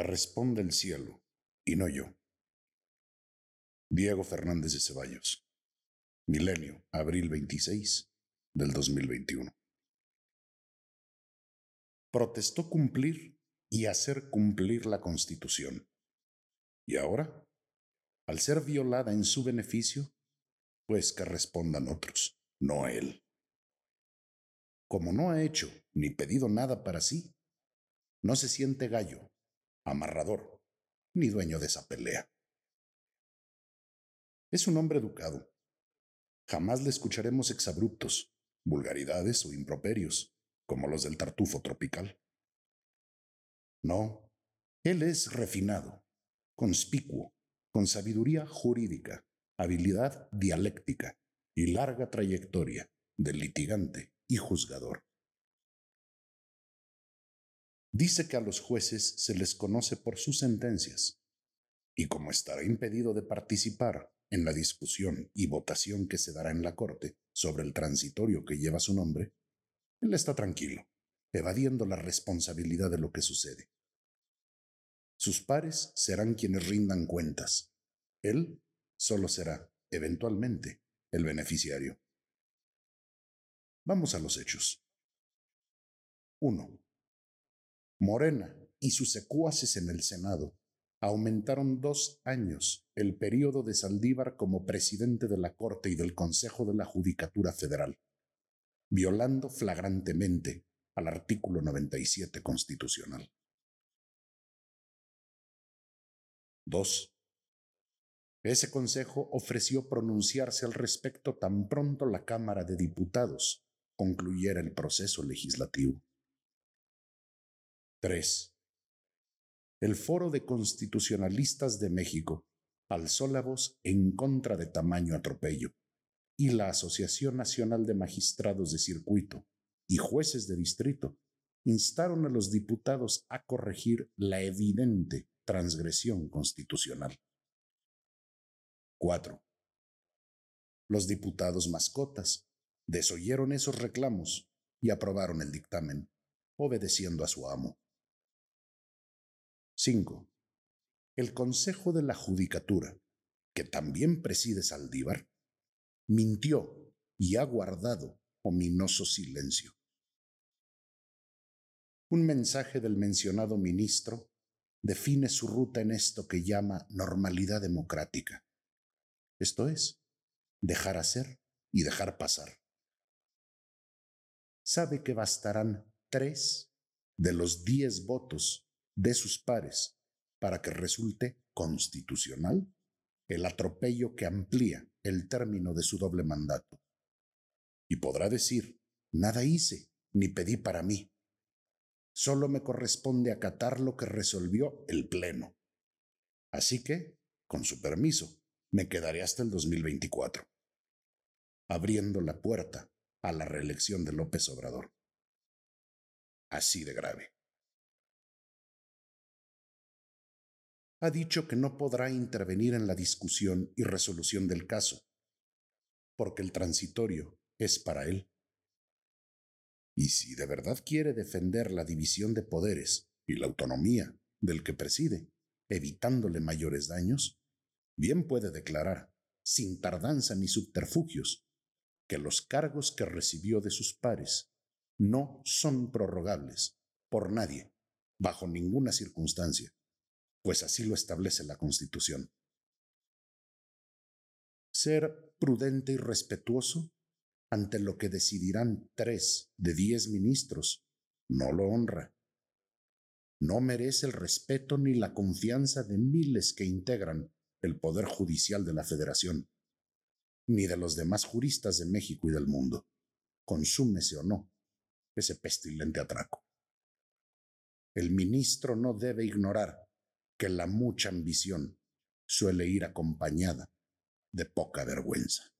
Que responda el cielo y no yo. Diego Fernández de Ceballos. Milenio, abril 26 del 2021. Protestó cumplir y hacer cumplir la Constitución. Y ahora, al ser violada en su beneficio, pues que respondan otros, no él. Como no ha hecho ni pedido nada para sí, no se siente gallo, amarrador, ni dueño de esa pelea. Es un hombre educado. Jamás le escucharemos exabruptos, vulgaridades o improperios, como los del tartufo tropical. No, él es refinado, conspicuo, con sabiduría jurídica, habilidad dialéctica y larga trayectoria de litigante y juzgador. Dice que a los jueces se les conoce por sus sentencias, y como estará impedido de participar en la discusión y votación que se dará en la Corte sobre el transitorio que lleva su nombre, él está tranquilo, evadiendo la responsabilidad de lo que sucede. Sus pares serán quienes rindan cuentas. Él solo será, eventualmente, el beneficiario. Vamos a los hechos. 1. Morena y sus secuaces en el Senado aumentaron dos años el periodo de Saldívar como presidente de la Corte y del Consejo de la Judicatura Federal, violando flagrantemente al artículo 97 constitucional. 2. Ese Consejo ofreció pronunciarse al respecto tan pronto la Cámara de Diputados concluyera el proceso legislativo. 3. El Foro de Constitucionalistas de México alzó la voz en contra de tamaño atropello, y la Asociación Nacional de Magistrados de Circuito y Jueces de Distrito instaron a los diputados a corregir la evidente transgresión constitucional. 4. Los diputados mascotas desoyeron esos reclamos y aprobaron el dictamen, obedeciendo a su amo. 5. El Consejo de la Judicatura, que también preside Saldívar, mintió y ha guardado ominoso silencio. Un mensaje del mencionado ministro define su ruta en esto que llama normalidad democrática. Esto es, dejar hacer y dejar pasar. Sabe que bastarán tres de los diez votos de sus pares para que resulte constitucional el atropello que amplía el término de su doble mandato. Y podrá decir, nada hice, ni pedí para mí. Solo me corresponde acatar lo que resolvió el Pleno. Así que, con su permiso, me quedaré hasta el 2024, abriendo la puerta a la reelección de López Obrador. Así de grave. Ha dicho que no podrá intervenir en la discusión y resolución del caso, porque el transitorio es para él. Y si de verdad quiere defender la división de poderes y la autonomía del que preside, evitándole mayores daños, bien puede declarar, sin tardanza ni subterfugios, que los cargos que recibió de sus pares no son prorrogables por nadie, bajo ninguna circunstancia pues así lo establece la Constitución. Ser prudente y respetuoso ante lo que decidirán tres de diez ministros no lo honra. No merece el respeto ni la confianza de miles que integran el Poder Judicial de la Federación, ni de los demás juristas de México y del mundo, consúmese o no ese pestilente atraco. El ministro no debe ignorar que la mucha ambición suele ir acompañada de poca vergüenza.